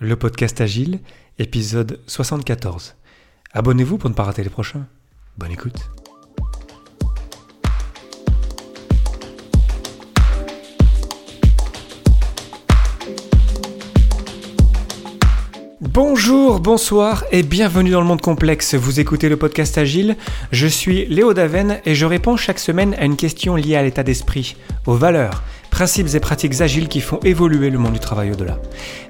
le podcast Agile, épisode 74. Abonnez-vous pour ne pas rater les prochains. Bonne écoute. Bonjour, bonsoir et bienvenue dans le monde complexe. Vous écoutez le podcast Agile. Je suis Léo Daven et je réponds chaque semaine à une question liée à l'état d'esprit, aux valeurs, principes et pratiques agiles qui font évoluer le monde du travail au-delà.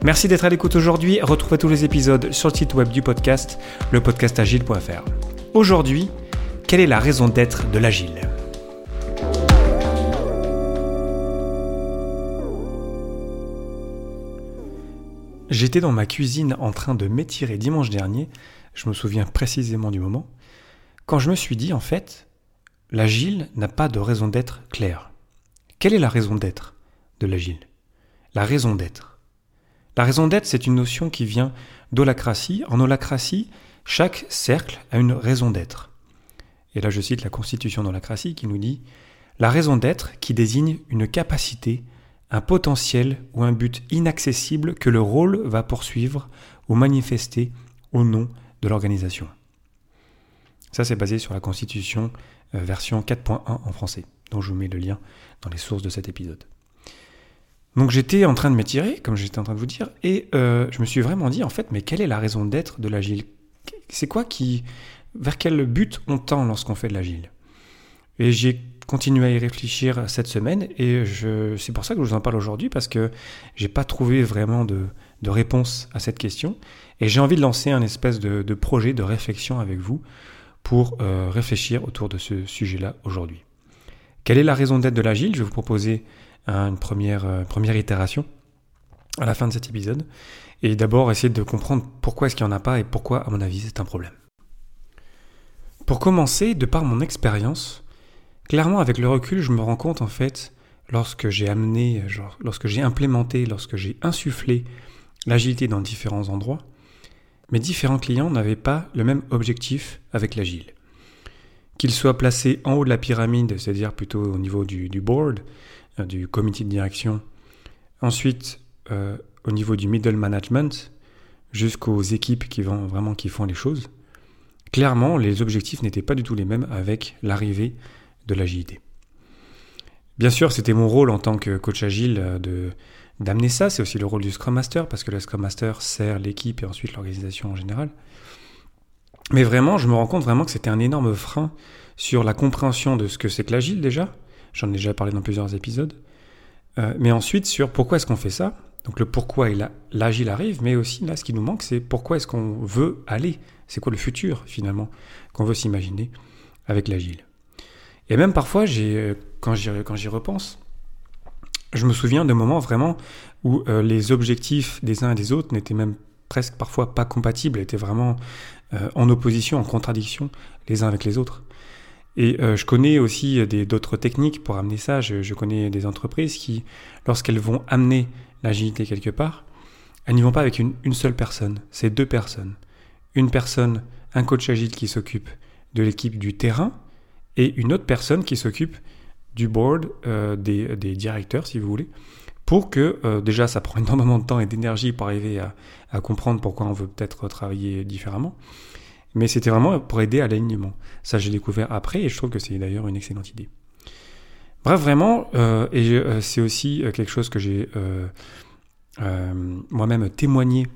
Merci d'être à l'écoute aujourd'hui. Retrouvez tous les épisodes sur le site web du podcast, lepodcastagile.fr. Aujourd'hui, quelle est la raison d'être de l'agile? J'étais dans ma cuisine en train de m'étirer dimanche dernier, je me souviens précisément du moment, quand je me suis dit en fait, l'agile n'a pas de raison d'être claire. Quelle est la raison d'être de l'agile? La raison d'être. La raison d'être, c'est une notion qui vient d'holacratie. En holacratie, chaque cercle a une raison d'être. Et là, je cite la constitution d'holacratie qui nous dit La raison d'être qui désigne une capacité un potentiel ou un but inaccessible que le rôle va poursuivre ou manifester au nom de l'organisation. Ça, c'est basé sur la Constitution euh, version 4.1 en français, dont je vous mets le lien dans les sources de cet épisode. Donc j'étais en train de m'étirer, comme j'étais en train de vous dire, et euh, je me suis vraiment dit, en fait, mais quelle est la raison d'être de l'agile? C'est quoi qui... Vers quel but on tend lorsqu'on fait de l'agile? Et j'ai continuer à y réfléchir cette semaine et c'est pour ça que je vous en parle aujourd'hui parce que j'ai pas trouvé vraiment de, réponse à cette question et j'ai envie de lancer un espèce de, de projet de réflexion avec vous pour euh, réfléchir autour de ce sujet-là aujourd'hui. Quelle est la raison d'être de l'agile Je vais vous proposer une première, euh, première itération à la fin de cet épisode et d'abord essayer de comprendre pourquoi est-ce qu'il n'y en a pas et pourquoi à mon avis c'est un problème. Pour commencer, de par mon expérience, Clairement, avec le recul, je me rends compte en fait, lorsque j'ai amené, lorsque j'ai implémenté, lorsque j'ai insufflé l'agilité dans différents endroits, mes différents clients n'avaient pas le même objectif avec l'agile. Qu'ils soient placés en haut de la pyramide, c'est-à-dire plutôt au niveau du, board, euh, du comité de direction, ensuite euh, au niveau du middle management, jusqu'aux équipes qui font les choses. Clairement, les objectifs n'étaient pas du tout les mêmes avec l'arrivée de l'agilité. Bien sûr, c'était mon rôle en tant que coach agile euh, de d'amener ça. C'est aussi le rôle du Scrum Master parce que le Scrum Master sert l'équipe et ensuite l'organisation en général. Mais vraiment, je me rends compte vraiment que c'était un énorme frein sur la compréhension de ce que c'est que l'agile déjà. J'en ai déjà parlé dans plusieurs épisodes. Euh, mais ensuite sur pourquoi est-ce qu'on fait ça? Donc le pourquoi et l'agile arrive, mais aussi là ce qui nous manque, c'est pourquoi est-ce qu'on veut aller? C'est quoi le futur finalement qu'on veut s'imaginer avec l'agile? Et même parfois, euh, quand j'y repense, je me souviens de moments vraiment où euh, les objectifs des uns et des autres n'étaient même presque parfois pas compatibles, étaient vraiment euh, en opposition, en contradiction les uns avec les autres. Et je connais aussi d'autres techniques pour amener ça. Je, connais des entreprises qui, lorsqu'elles vont amener l'agilité quelque part, elles n'y vont pas avec une, seule personne, c'est deux personnes. Une personne, un coach agile qui s'occupe de l'équipe du terrain, et une autre personne qui s'occupe du board, euh, des, directeurs, si vous voulez, pour que euh, déjà ça prend énormément de temps et d'énergie pour arriver à, comprendre pourquoi on veut peut-être travailler différemment. Mais c'était vraiment pour aider à l'alignement. Ça, j'ai découvert après et je trouve que c'est d'ailleurs une excellente idée. Bref, vraiment, euh, et c'est aussi quelque chose que j'ai moi-même témoigné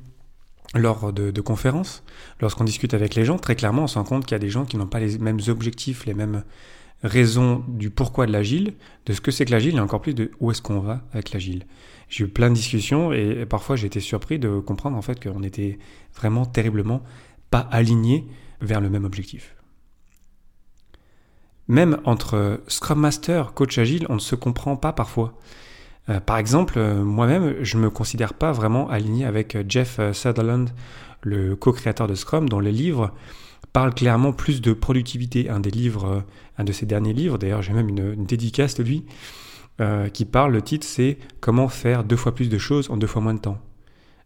lors de, conférences, lorsqu'on discute avec les gens, très clairement, on se rend compte qu'il y a des gens qui n'ont pas les mêmes objectifs, les mêmes raisons du pourquoi de l'agile, de ce que c'est que l'agile, et encore plus de où est-ce qu'on va avec l'agile. J'ai eu plein de discussions et, parfois j'ai été surpris de comprendre en fait qu'on était vraiment terriblement pas alignés vers le même objectif. Même entre Scrum Master, coach agile, on ne se comprend pas parfois. Euh, par exemple, euh, moi-même, je ne me considère pas vraiment aligné avec euh, Jeff Sutherland, le co-créateur de Scrum, dont les livres parlent clairement plus de productivité. Un des livres, un de ses derniers livres, d'ailleurs j'ai même une, dédicace de lui, qui parle, le titre c'est Comment faire deux fois plus de choses en deux fois moins de temps.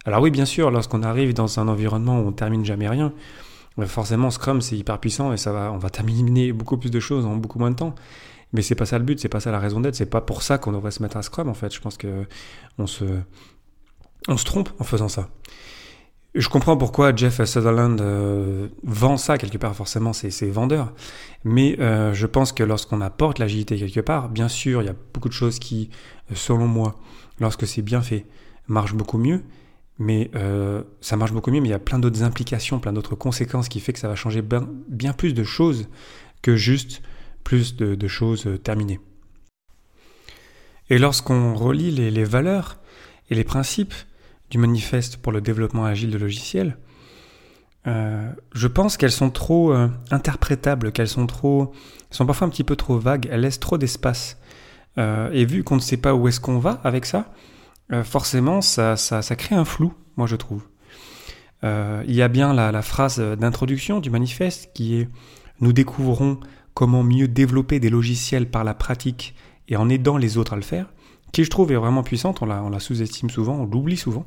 Alors oui, bien sûr, lorsqu'on arrive dans un environnement où on termine jamais rien, forcément Scrum c'est hyper puissant et ça va, on va terminer beaucoup plus de choses en beaucoup moins de temps. Mais c'est pas ça le but, c'est pas ça la raison d'être, c'est pas pour ça qu'on devrait se mettre à Scrum en fait. Je pense que on se, on se trompe en faisant ça. Je comprends pourquoi Jeff Sutherland euh, vend ça quelque part, forcément c'est vendeur. Mais euh, je pense que lorsqu'on apporte l'agilité quelque part, bien sûr, il y a beaucoup de choses qui, selon moi, lorsque c'est bien fait, marchent beaucoup mieux. Mais euh, ça marche beaucoup mieux, mais il y a plein d'autres implications, plein d'autres conséquences qui fait que ça va changer bien, plus de choses que juste plus de, choses terminées. Et lorsqu'on relie les valeurs et les principes du manifeste pour le développement agile de logiciels, euh, je pense qu'elles sont trop euh, interprétables, qu'elles sont trop, sont parfois un petit peu trop vagues, elles laissent trop d'espace. Euh, et vu qu'on ne sait pas où est-ce qu'on va avec ça, forcément ça, ça, ça, crée un flou, moi je trouve. il y a bien la, la phrase d'introduction du manifeste qui est Nous découvrons comment mieux développer des logiciels par la pratique et en aidant les autres à le faire, qui je trouve est vraiment puissante, on la, sous-estime souvent, on l'oublie souvent.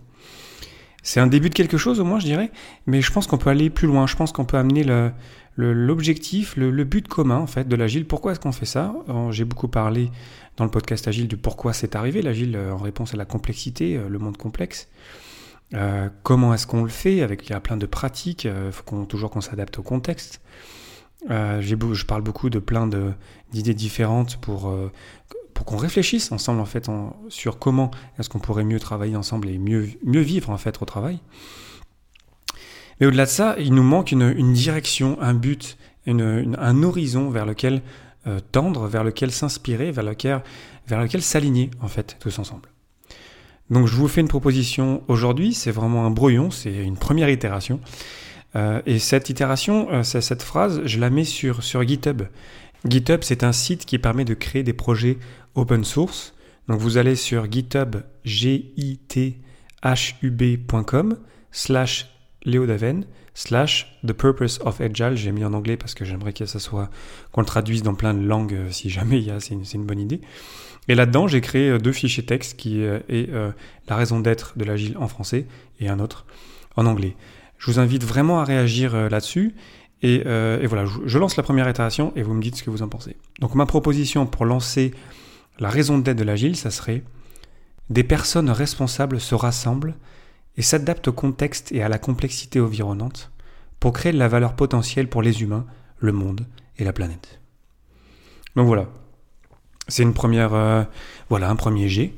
C'est un début de quelque chose au moins, je dirais, mais je pense qu'on peut aller plus loin. Je pense qu'on peut amener l'objectif, le, le, but commun en fait de l'agile. Pourquoi est-ce qu'on fait ça? J'ai beaucoup parlé dans le podcast agile du pourquoi c'est arrivé l'agile euh, en réponse à la complexité, euh, le monde complexe. Euh, comment est-ce qu'on le fait? Avec il y a plein de pratiques. Il faut toujours qu'on s'adapte au contexte. je parle beaucoup de plein d'idées différentes pour pour qu'on réfléchisse ensemble en fait sur comment est-ce qu'on pourrait mieux travailler ensemble et mieux, mieux vivre en fait au travail. Mais au-delà de ça, il nous manque une, direction, un but, un horizon vers lequel euh, tendre, vers lequel s'inspirer, vers lequel, vers lequel s'aligner en fait tous ensemble. Donc je vous fais une proposition aujourd'hui, c'est vraiment un brouillon, c'est une première itération. Euh, et cette itération, euh, cette phrase, je la mets sur, sur GitHub. GitHub, c'est un site qui permet de créer des projets open source. Donc vous allez sur github, github.com slash leodaven slash the purpose of agile. J'ai mis en anglais parce que j'aimerais que ça soit, qu'on le traduise dans plein de langues euh, si jamais il y a, c'est une, bonne idée. Et là-dedans, j'ai créé euh, deux fichiers texte qui euh, est la raison d'être de l'agile en français et un autre en anglais. Je vous invite vraiment à réagir là-dessus. Et, et, voilà, je lance la première itération et vous me dites ce que vous en pensez. Donc ma proposition pour lancer la raison d'être de l'agile, ça serait des personnes responsables se rassemblent et s'adaptent au contexte et à la complexité environnante pour créer de la valeur potentielle pour les humains, le monde et la planète. Donc voilà, c'est une première, euh, voilà, un premier G.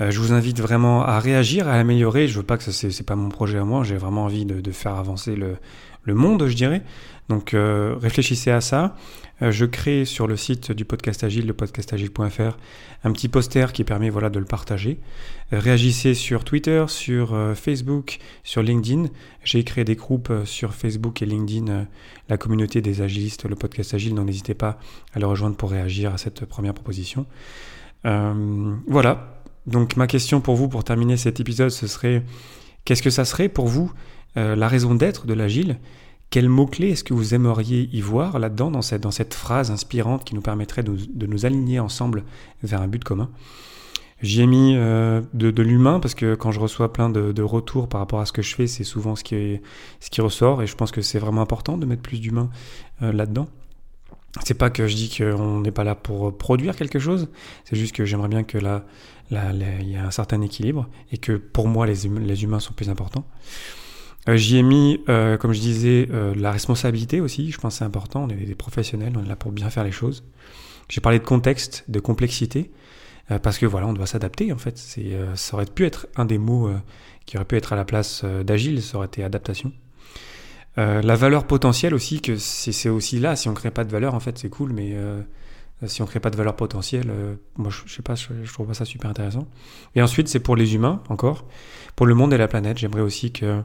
Euh, je vous invite vraiment à réagir, à améliorer. Je veux pas que ce c'est pas mon projet à moi. J'ai vraiment envie de, faire avancer le, le, monde, je dirais. Donc euh, réfléchissez à ça. Euh, je crée sur le site du podcast Agile, le podcastagile.fr, un petit poster qui permet voilà, de le partager. Euh, réagissez sur Twitter, sur Facebook, sur LinkedIn. J'ai créé des groupes sur Facebook et LinkedIn, la communauté des agilistes, le podcast Agile. Donc n'hésitez pas à le rejoindre pour réagir à cette première proposition. voilà. Donc ma question pour vous, pour terminer cet épisode, ce serait qu'est-ce que ça serait pour vous la raison d'être de l'agile? Quel mot-clé est-ce que vous aimeriez y voir là-dedans, dans cette, phrase inspirante qui nous permettrait de, nous aligner ensemble vers un but commun? J'y ai mis euh, de, l'humain parce que quand je reçois plein de, retours par rapport à ce que je fais, c'est souvent ce qui, ressort et je pense que c'est vraiment important de mettre plus d'humain euh, là-dedans. C'est pas que je dis qu'on n'est pas là pour produire quelque chose, c'est juste que j'aimerais bien que là, il y a un certain équilibre et que pour moi les, les humains sont plus importants. Euh, j'y ai mis, euh, comme je disais, euh, la responsabilité aussi. Je pense c'est important. On est des professionnels, on est là pour bien faire les choses. J'ai parlé de contexte, de complexité, parce que voilà, on doit s'adapter en fait. Ça aurait pu être un des mots qui aurait pu être à la place d'agile, ça aurait été adaptation. la valeur potentielle aussi, que c'est, aussi là. Si on crée pas de valeur, en fait, c'est cool, mais si on crée pas de valeur potentielle, moi je, je, sais pas, je, je, trouve pas ça super intéressant. Et ensuite, c'est pour les humains encore, pour le monde et la planète. J'aimerais aussi que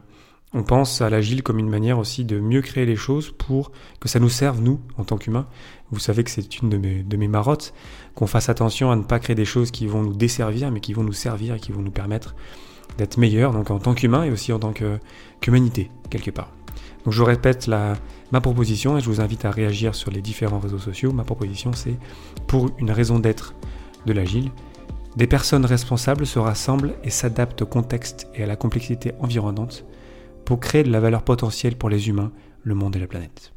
on pense à l'agile comme une manière aussi de mieux créer les choses pour que ça nous serve, nous, en tant qu'humains. Vous savez que c'est une de mes, de mes marottes, qu'on fasse attention à ne pas créer des choses qui vont nous desservir, mais qui vont nous servir et qui vont nous permettre d'être meilleurs, donc en tant qu'humain et aussi en tant qu'humanité, quelque part. Donc je répète ma proposition et je vous invite à réagir sur les différents réseaux sociaux. Ma proposition, c'est pour une raison d'être de l'agile, des personnes responsables se rassemblent et s'adaptent au contexte et à la complexité environnante pour créer de la valeur potentielle pour les humains, le monde et la planète.